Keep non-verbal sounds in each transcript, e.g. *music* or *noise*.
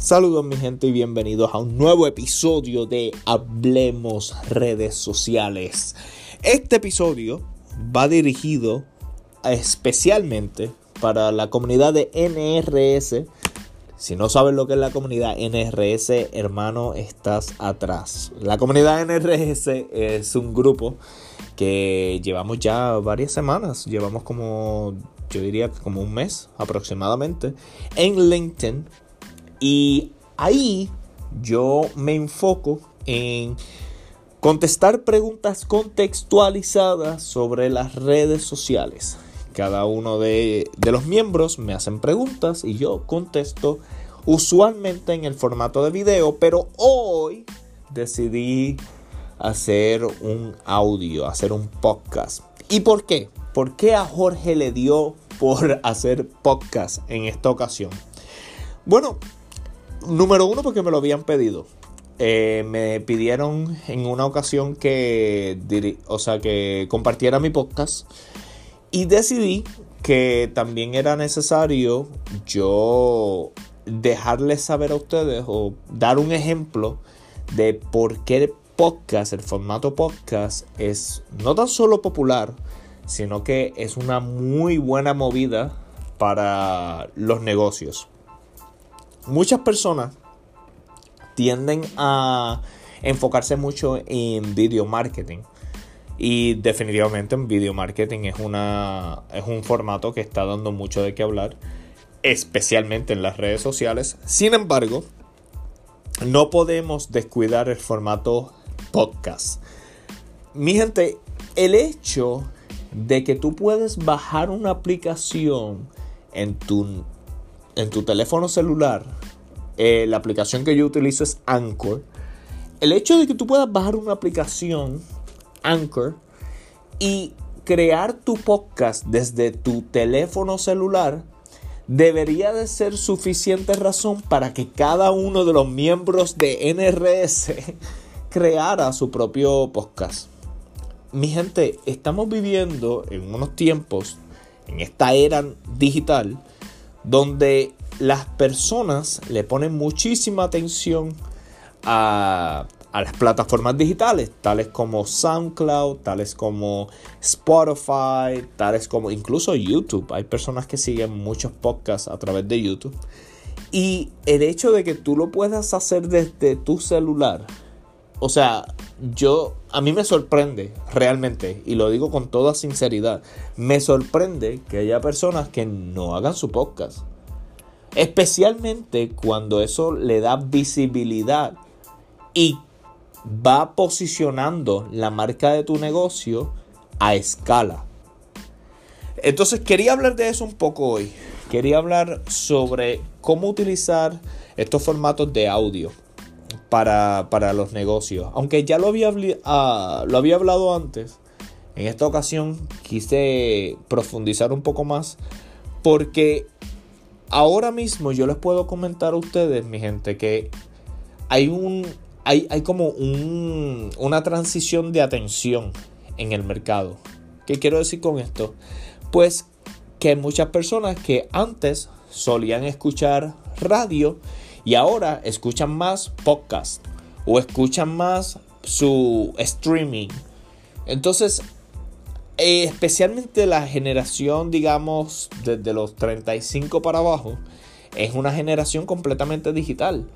Saludos mi gente y bienvenidos a un nuevo episodio de Hablemos redes sociales. Este episodio va dirigido especialmente para la comunidad de NRS. Si no sabes lo que es la comunidad NRS, hermano, estás atrás. La comunidad NRS es un grupo que llevamos ya varias semanas, llevamos como, yo diría como un mes aproximadamente, en LinkedIn y ahí yo me enfoco en contestar preguntas contextualizadas sobre las redes sociales. Cada uno de, los miembros me hacen preguntas y yo contesto usualmente en el formato de video, pero hoy decidí hacer un audio, hacer un podcast. ¿Y por qué? ¿Por qué a Jorge le dio por hacer podcast en esta ocasión? Bueno, Número uno, porque me lo habían pedido. Eh, me pidieron en una ocasión que, o sea, que compartiera mi podcast. Y decidí que también era necesario yo dejarles saber a ustedes o dar un ejemplo de por qué el podcast, el formato podcast, es no tan solo popular, sino que es una muy buena movida para los negocios. Muchas personas tienden a enfocarse mucho en video marketing. Y definitivamente en video marketing es, una, es un formato que está dando mucho de qué hablar, especialmente en las redes sociales. Sin embargo, no podemos descuidar el formato podcast. Mi gente, el hecho de que tú puedes bajar una aplicación en tu en tu teléfono celular, eh, la aplicación que yo utilizo es Anchor. El hecho de que tú puedas bajar una aplicación, Anchor, y crear tu podcast desde tu teléfono celular, debería de ser suficiente razón para que cada uno de los miembros de NRS *laughs* creara su propio podcast. Mi gente, estamos viviendo en unos tiempos, en esta era digital, donde las personas le ponen muchísima atención a, las plataformas digitales, tales como SoundCloud, tales como Spotify, tales como incluso YouTube. Hay personas que siguen muchos podcasts a través de YouTube. Y el hecho de que tú lo puedas hacer desde tu celular, o sea, yo, a mí me sorprende realmente, y lo digo con toda sinceridad, me sorprende que haya personas que no hagan su podcast. Especialmente cuando eso le da visibilidad y va posicionando la marca de tu negocio a escala. Entonces quería hablar de eso un poco hoy. Quería hablar sobre cómo utilizar estos formatos de audio para, los negocios. Aunque ya lo había, ah, lo había hablado antes, en esta ocasión quise profundizar un poco más porque ahora mismo yo les puedo comentar a ustedes, mi gente, que hay un... Hay, hay como un, una transición de atención en el mercado. ¿Qué quiero decir con esto? Pues que hay muchas personas que antes solían escuchar radio y ahora escuchan más podcast o escuchan más su streaming. Entonces, eh, especialmente la generación, digamos, desde los 35 para abajo, es una generación completamente digital.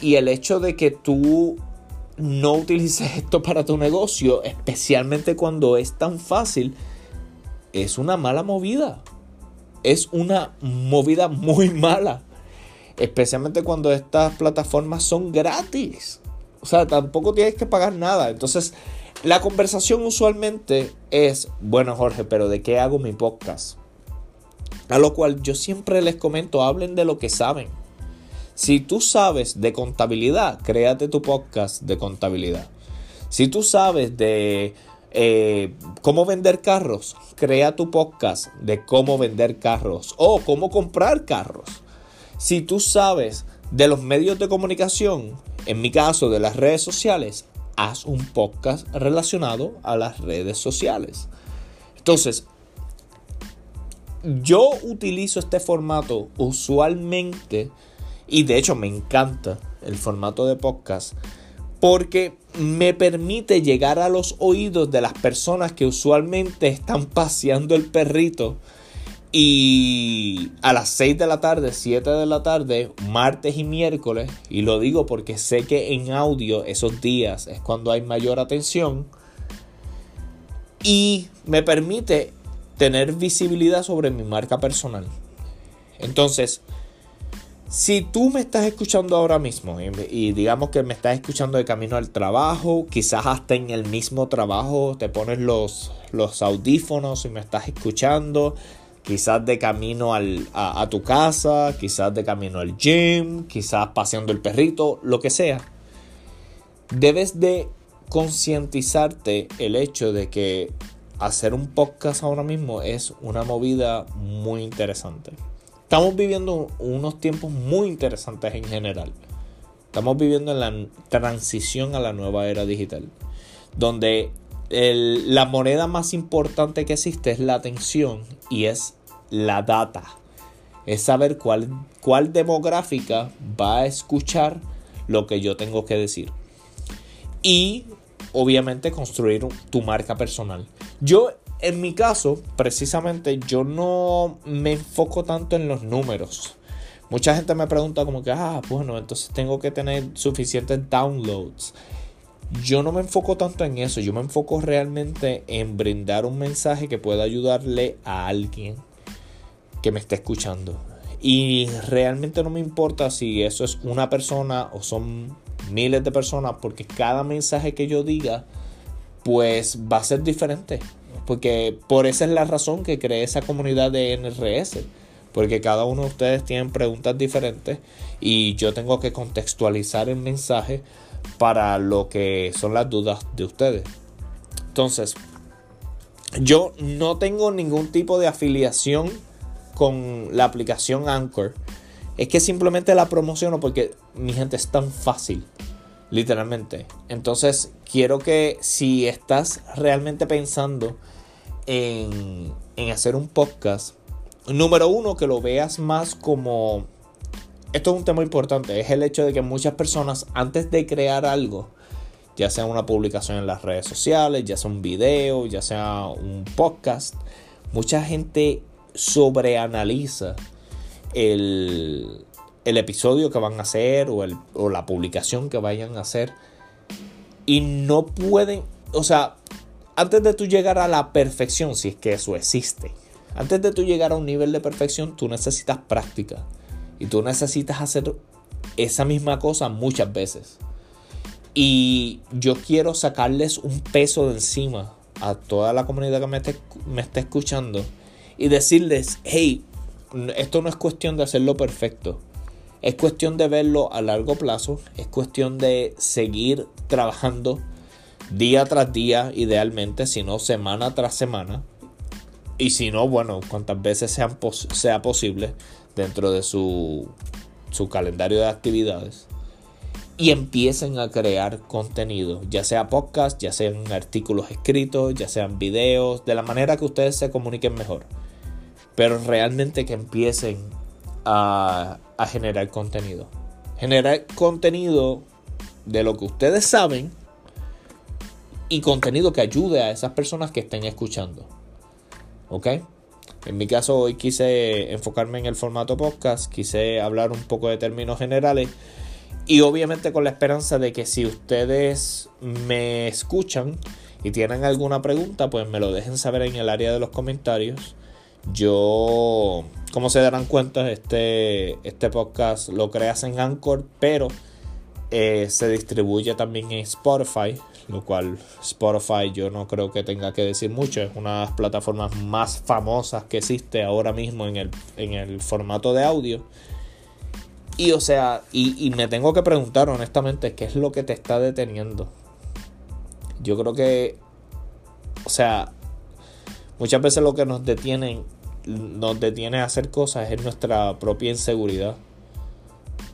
Y el hecho de que tú no utilices *laughs* esto para tu negocio, especialmente cuando es tan fácil, es una mala movida. Es una movida muy mala. Especialmente cuando estas plataformas son gratis. O sea, tampoco tienes que pagar nada. Entonces, la conversación usualmente es, bueno Jorge, pero ¿de qué hago mi podcast? A lo cual yo siempre les comento, hablen de lo que saben. Si tú sabes de contabilidad, créate tu podcast de contabilidad. Si tú sabes de eh, cómo vender carros, crea tu podcast de cómo vender carros o cómo comprar carros. Si tú sabes de los medios de comunicación, en mi caso de las redes sociales, haz un podcast relacionado a las redes sociales. Entonces, yo utilizo este formato usualmente Y de hecho me encanta el formato de podcast porque me permite llegar a los oídos de las personas que usualmente están paseando el perrito y a las 6 de la tarde, 7 de la tarde, martes y miércoles, y lo digo porque sé que en audio esos días es cuando hay mayor atención, y me permite tener visibilidad sobre mi marca personal. Entonces, si tú me estás escuchando ahora mismo y, digamos que me estás escuchando de camino al trabajo, quizás hasta en el mismo trabajo te pones los, los audífonos y me estás escuchando, quizás de camino a, tu casa, quizás de camino al gym, quizás paseando el perrito, lo que sea. Debes de concientizarte el hecho de que hacer un podcast ahora mismo es una movida muy interesante. Estamos viviendo unos tiempos muy interesantes en general. Estamos viviendo en la transición a la nueva era digital, donde la moneda más importante que existe es la atención y es la data. Es saber cuál, cuál demográfica va a escuchar lo que yo tengo que decir. Y obviamente construir tu marca personal. Yo en mi caso, precisamente, yo no me enfoco tanto en los números. Mucha gente me pregunta como que, ah, bueno, entonces tengo que tener suficientes downloads. Yo no me enfoco tanto en eso, yo me enfoco realmente en brindar un mensaje que pueda ayudarle a alguien que me esté escuchando. Y realmente no me importa si eso es una persona o son miles de personas, porque cada mensaje que yo diga, pues va a ser diferente. Porque por esa es la razón que creé esa comunidad de NRS. Porque cada uno de ustedes tiene preguntas diferentes y yo tengo que contextualizar el mensaje para lo que son las dudas de ustedes. Entonces, yo no tengo ningún tipo de afiliación con la aplicación Anchor. Es que simplemente la promociono porque mi gente es tan fácil. Literalmente. Entonces, quiero que si estás realmente pensando en, hacer un podcast, número uno, que lo veas más como... Esto es un tema importante, es el hecho de que muchas personas antes de crear algo, ya sea una publicación en las redes sociales, ya sea un video, ya sea un podcast, mucha gente sobreanaliza el, episodio que van a hacer o, o la publicación que vayan a hacer y no pueden, o sea, antes de tú llegar a la perfección, si es que eso existe, antes de tú llegar a un nivel de perfección, tú necesitas práctica. Y tú necesitas hacer esa misma cosa muchas veces. Y yo quiero sacarles un peso de encima a toda la comunidad que me esté, me esté escuchando y decirles, hey, esto no es cuestión de hacerlo perfecto. Es cuestión de verlo a largo plazo. Es cuestión de seguir trabajando día tras día, idealmente, si no semana tras semana. Y si no, bueno, cuantas veces sean sea posible dentro de su, su calendario de actividades. Y empiecen a crear contenido, ya sea podcast, ya sean artículos escritos, ya sean videos, de la manera que ustedes se comuniquen mejor. Pero realmente que empiecen a, a generar contenido. Generar contenido de lo que ustedes saben y contenido que ayude a esas personas que estén escuchando. ¿Ok? En mi caso hoy quise enfocarme en el formato podcast, quise hablar un poco de términos generales y obviamente con la esperanza de que si ustedes me escuchan y tienen alguna pregunta, pues me lo dejen saber en el área de los comentarios. Yo, como se darán cuenta, este, este podcast lo creas en Anchor, pero eh, se distribuye también en Spotify lo cual Spotify yo no creo que tenga que decir mucho, es una de las plataformas más famosas que existe ahora mismo en el, en el formato de audio. Y o sea, y, me tengo que preguntar honestamente, ¿qué es lo que te está deteniendo? Yo creo que, o sea, muchas veces lo que nos detiene, nos detiene a hacer cosas es nuestra propia inseguridad.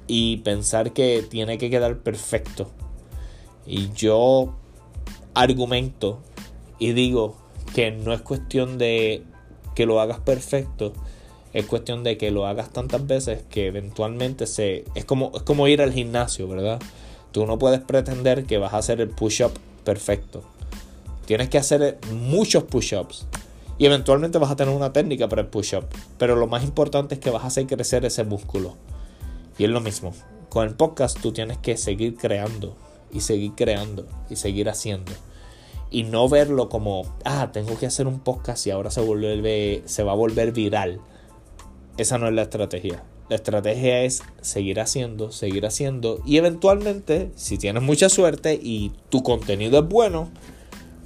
Y pensar que tiene que quedar perfecto. Y yo argumento y digo que no es cuestión de que lo hagas perfecto, Es cuestión de que lo hagas tantas veces que eventualmente se... Es como, es como ir al gimnasio, ¿verdad? Tú no puedes pretender que vas a hacer el push-up perfecto. Tienes que hacer muchos push-ups. Y eventualmente vas a tener una técnica para el push-up. Pero lo más importante es que vas a hacer crecer ese músculo. Y es lo mismo. Con el podcast tú tienes que seguir creando. Y seguir creando. Y seguir haciendo y no verlo como, ah, tengo que hacer un podcast y ahora se, vuelve, se va a volver viral. Esa no es la estrategia. La estrategia es seguir haciendo, seguir haciendo y eventualmente, si tienes mucha suerte y tu contenido es bueno,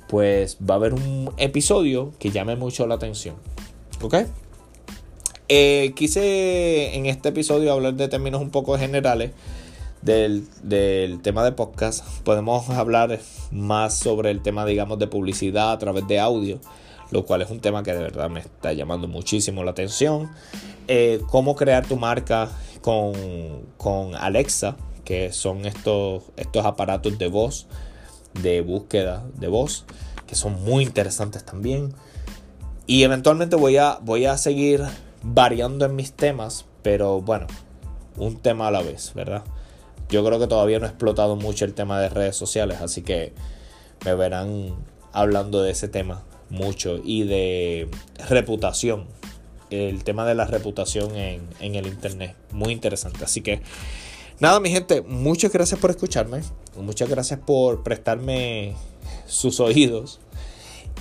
pues va a haber un episodio que llame mucho la atención. ¿Ok? Eh, quise en este episodio hablar de términos un poco generales del, tema de podcast, podemos hablar más sobre el tema, digamos, de publicidad a través de audio, lo cual es un tema que de verdad me está llamando muchísimo la atención. Eh, cómo crear tu marca con, con, Alexa, que son estos, estos aparatos de voz, de búsqueda de voz, que son muy interesantes también. Y eventualmente voy a, voy a seguir variando en mis temas, pero bueno, un tema a la vez, ¿verdad? Yo creo que todavía no he explotado mucho el tema de redes sociales, así que me verán hablando de ese tema mucho y de reputación. El tema de la reputación en, en el internet. Muy interesante. Así que nada, mi gente, muchas gracias por escucharme. Muchas gracias por prestarme sus oídos.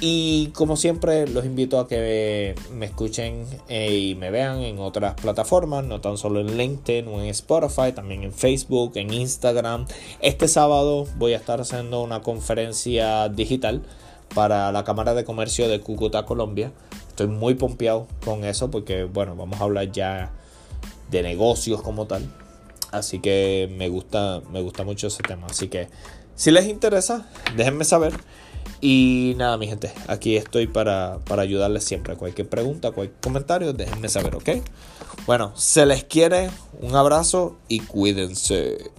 Y como siempre, los invito a que me escuchen eh, y me vean en otras plataformas, no tan solo en LinkedIn o en Spotify, también en Facebook, en Instagram. Este sábado voy a estar haciendo una conferencia digital para la Cámara de Comercio de Cúcuta, Colombia. Estoy muy pompeado con eso porque, bueno, vamos a hablar ya de negocios como tal. Así que me gusta, me gusta mucho ese tema. Así que si les interesa, déjenme saber. Y nada, mi gente, aquí estoy para, para ayudarles siempre. Cualquier pregunta, cualquier comentario, déjenme saber, ¿ok? Bueno, se les quiere, un abrazo y cuídense.